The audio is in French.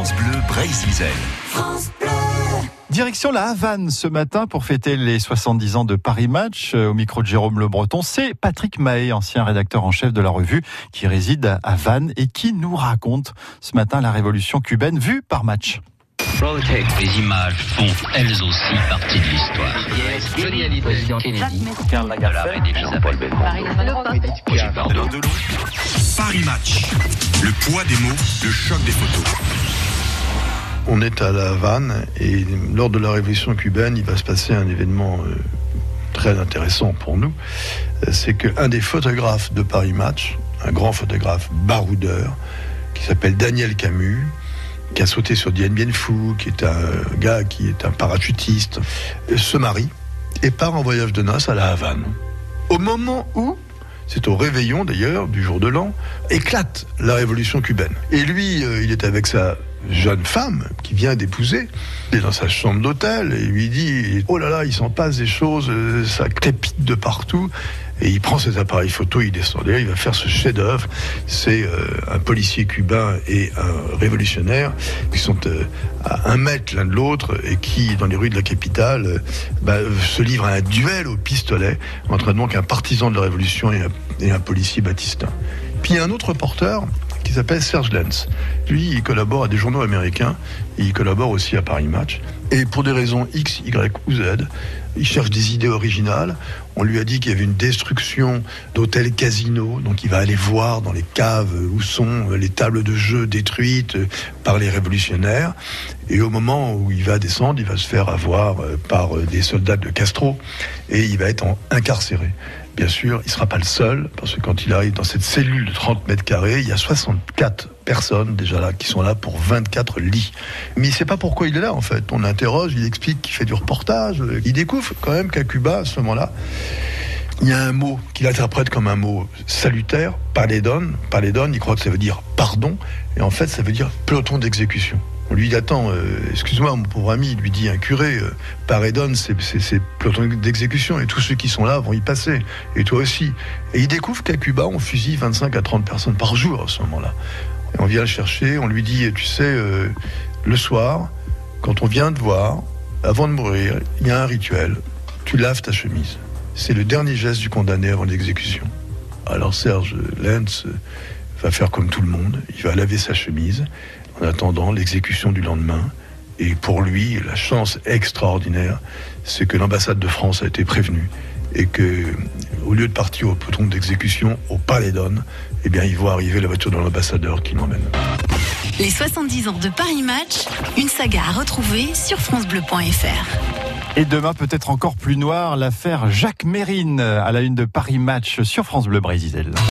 France Bleu Brésil. Direction la Havane ce matin pour fêter les 70 ans de Paris Match. Au micro de Jérôme Le Breton, c'est Patrick Mahé, ancien rédacteur en chef de la revue, qui réside à Havane et qui nous raconte ce matin la révolution cubaine vue par Match. Les images font elles aussi partie de l'histoire. Johnny Hallyday, Kennedy, Karl Lagerfeld et Jean-Paul Paris Match. Le poids des mots, le choc des photos. On est à La Havane et lors de la révolution cubaine, il va se passer un événement euh, très intéressant pour nous. Euh, C'est qu'un des photographes de Paris Match, un grand photographe baroudeur, qui s'appelle Daniel Camus, qui a sauté sur Dien Bien qui est un gars qui est un parachutiste, euh, se marie et part en voyage de noces à La Havane. Au moment où c'est au réveillon d'ailleurs du jour de l'an, éclate la révolution cubaine. Et lui, il est avec sa jeune femme qui vient d'épouser. Il est dans sa chambre d'hôtel et lui dit Oh là là, il s'en passe des choses, euh, ça crépite de partout. Et il prend ses appareils photo, il descend. Il va faire ce chef-d'œuvre. C'est euh, un policier cubain et un révolutionnaire qui sont euh, à un mètre l'un de l'autre et qui, dans les rues de la capitale, bah, se livrent à un duel au pistolet entre donc un partisan de la révolution et un, et un policier batistin. Puis il y a un autre reporter qui s'appelle Serge Lenz. Lui, il collabore à des journaux américains il collabore aussi à Paris Match. Et pour des raisons X, Y ou Z, il cherche des idées originales. On lui a dit qu'il y avait une destruction d'hôtels casinos, donc il va aller voir dans les caves où sont les tables de jeu détruites par les révolutionnaires. Et au moment où il va descendre, il va se faire avoir par des soldats de Castro et il va être incarcéré. Bien sûr, il ne sera pas le seul, parce que quand il arrive dans cette cellule de 30 mètres carrés, il y a 64 personnes déjà là, qui sont là pour 24 lits. Mais il sait pas pourquoi il est là, en fait. On l'interroge, il explique qu'il fait du reportage. Il découvre quand même qu'à Cuba, à ce moment-là, il y a un mot qu'il interprète comme un mot salutaire, paledon. Paledon, il croit que ça veut dire pardon, et en fait, ça veut dire peloton d'exécution. On lui dit Attends, euh, excuse-moi, mon pauvre ami, il lui dit un curé, euh, c'est c'est peloton d'exécution, et tous ceux qui sont là vont y passer, et toi aussi. Et il découvre qu'à Cuba, on fusille 25 à 30 personnes par jour à ce moment-là. On vient le chercher, on lui dit Tu sais, euh, le soir, quand on vient te voir, avant de mourir, il y a un rituel. Tu laves ta chemise. C'est le dernier geste du condamné avant l'exécution. Alors Serge Lenz va faire comme tout le monde. Il va laver sa chemise en attendant l'exécution du lendemain. Et pour lui, la chance extraordinaire, c'est que l'ambassade de France a été prévenue et que, au lieu de partir au peloton d'exécution au Palais d'On, eh bien, ils voient arriver la voiture de l'ambassadeur qui l'emmène. Les 70 ans de Paris Match, une saga à retrouver sur francebleu.fr. Et demain, peut-être encore plus noir, l'affaire Jacques Mérine à la une de Paris Match sur France Bleu Brésil.